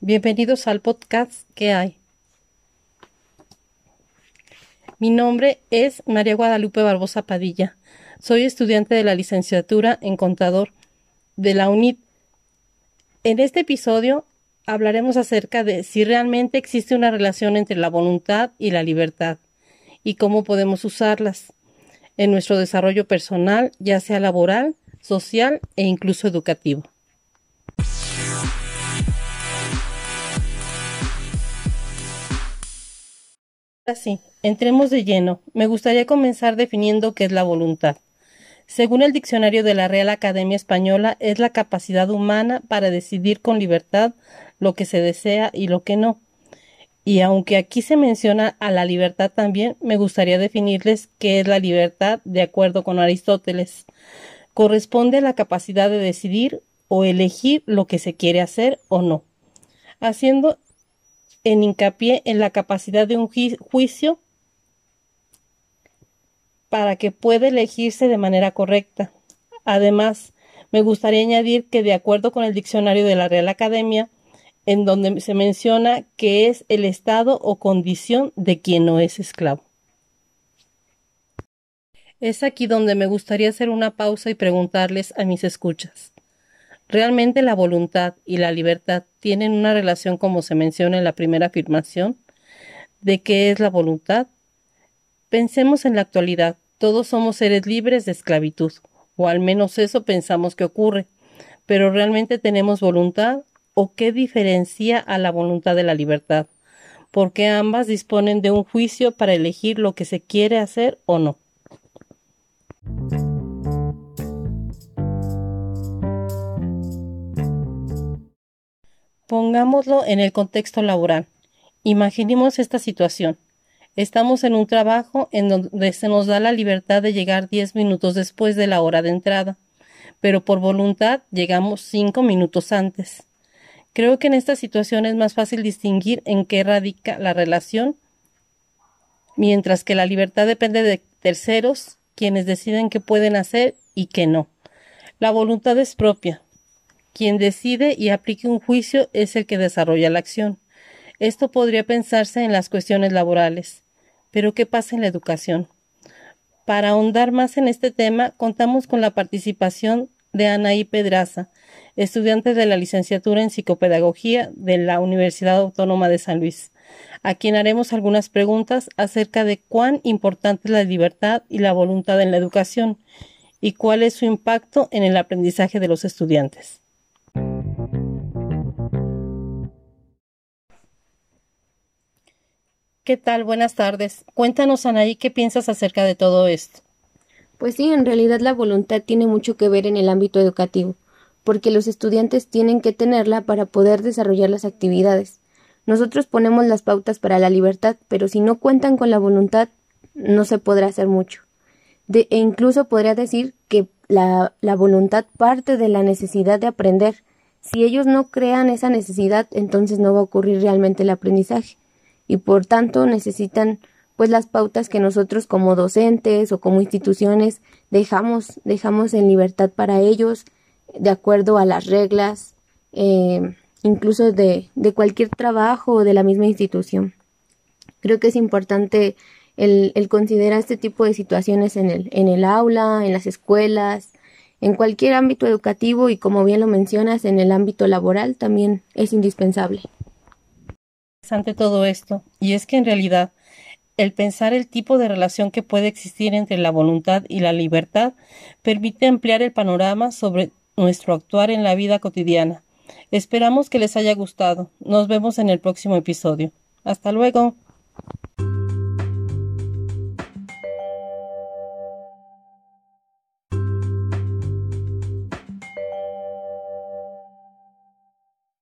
Bienvenidos al podcast ¿Qué hay? Mi nombre es María Guadalupe Barbosa Padilla. Soy estudiante de la licenciatura en contador de la UNIT. En este episodio hablaremos acerca de si realmente existe una relación entre la voluntad y la libertad y cómo podemos usarlas en nuestro desarrollo personal, ya sea laboral, social e incluso educativo. Así, entremos de lleno. Me gustaría comenzar definiendo qué es la voluntad. Según el diccionario de la Real Academia Española, es la capacidad humana para decidir con libertad lo que se desea y lo que no. Y aunque aquí se menciona a la libertad también, me gustaría definirles qué es la libertad de acuerdo con Aristóteles. Corresponde a la capacidad de decidir o elegir lo que se quiere hacer o no, haciendo en hincapié en la capacidad de un juicio para que pueda elegirse de manera correcta. Además, me gustaría añadir que de acuerdo con el diccionario de la Real Academia, en donde se menciona que es el estado o condición de quien no es esclavo. Es aquí donde me gustaría hacer una pausa y preguntarles a mis escuchas. ¿Realmente la voluntad y la libertad tienen una relación como se menciona en la primera afirmación? ¿De qué es la voluntad? Pensemos en la actualidad. Todos somos seres libres de esclavitud, o al menos eso pensamos que ocurre. Pero ¿realmente tenemos voluntad? ¿O qué diferencia a la voluntad de la libertad? Porque ambas disponen de un juicio para elegir lo que se quiere hacer o no. Pongámoslo en el contexto laboral. Imaginemos esta situación. Estamos en un trabajo en donde se nos da la libertad de llegar diez minutos después de la hora de entrada, pero por voluntad llegamos cinco minutos antes. Creo que en esta situación es más fácil distinguir en qué radica la relación, mientras que la libertad depende de terceros, quienes deciden qué pueden hacer y qué no. La voluntad es propia, quien decide y aplique un juicio es el que desarrolla la acción. Esto podría pensarse en las cuestiones laborales. Pero ¿qué pasa en la educación? Para ahondar más en este tema, contamos con la participación de Anaí Pedraza, estudiante de la licenciatura en psicopedagogía de la Universidad Autónoma de San Luis, a quien haremos algunas preguntas acerca de cuán importante es la libertad y la voluntad en la educación y cuál es su impacto en el aprendizaje de los estudiantes. ¿Qué tal? Buenas tardes. Cuéntanos, Anaí, ¿qué piensas acerca de todo esto? Pues sí, en realidad la voluntad tiene mucho que ver en el ámbito educativo, porque los estudiantes tienen que tenerla para poder desarrollar las actividades. Nosotros ponemos las pautas para la libertad, pero si no cuentan con la voluntad, no se podrá hacer mucho. De, e incluso podría decir que la, la voluntad parte de la necesidad de aprender. Si ellos no crean esa necesidad, entonces no va a ocurrir realmente el aprendizaje y por tanto necesitan pues las pautas que nosotros como docentes o como instituciones dejamos, dejamos en libertad para ellos de acuerdo a las reglas eh, incluso de, de, cualquier trabajo o de la misma institución. Creo que es importante el, el, considerar este tipo de situaciones en el, en el aula, en las escuelas, en cualquier ámbito educativo y como bien lo mencionas, en el ámbito laboral también es indispensable ante todo esto, y es que en realidad el pensar el tipo de relación que puede existir entre la voluntad y la libertad permite ampliar el panorama sobre nuestro actuar en la vida cotidiana. Esperamos que les haya gustado. Nos vemos en el próximo episodio. Hasta luego.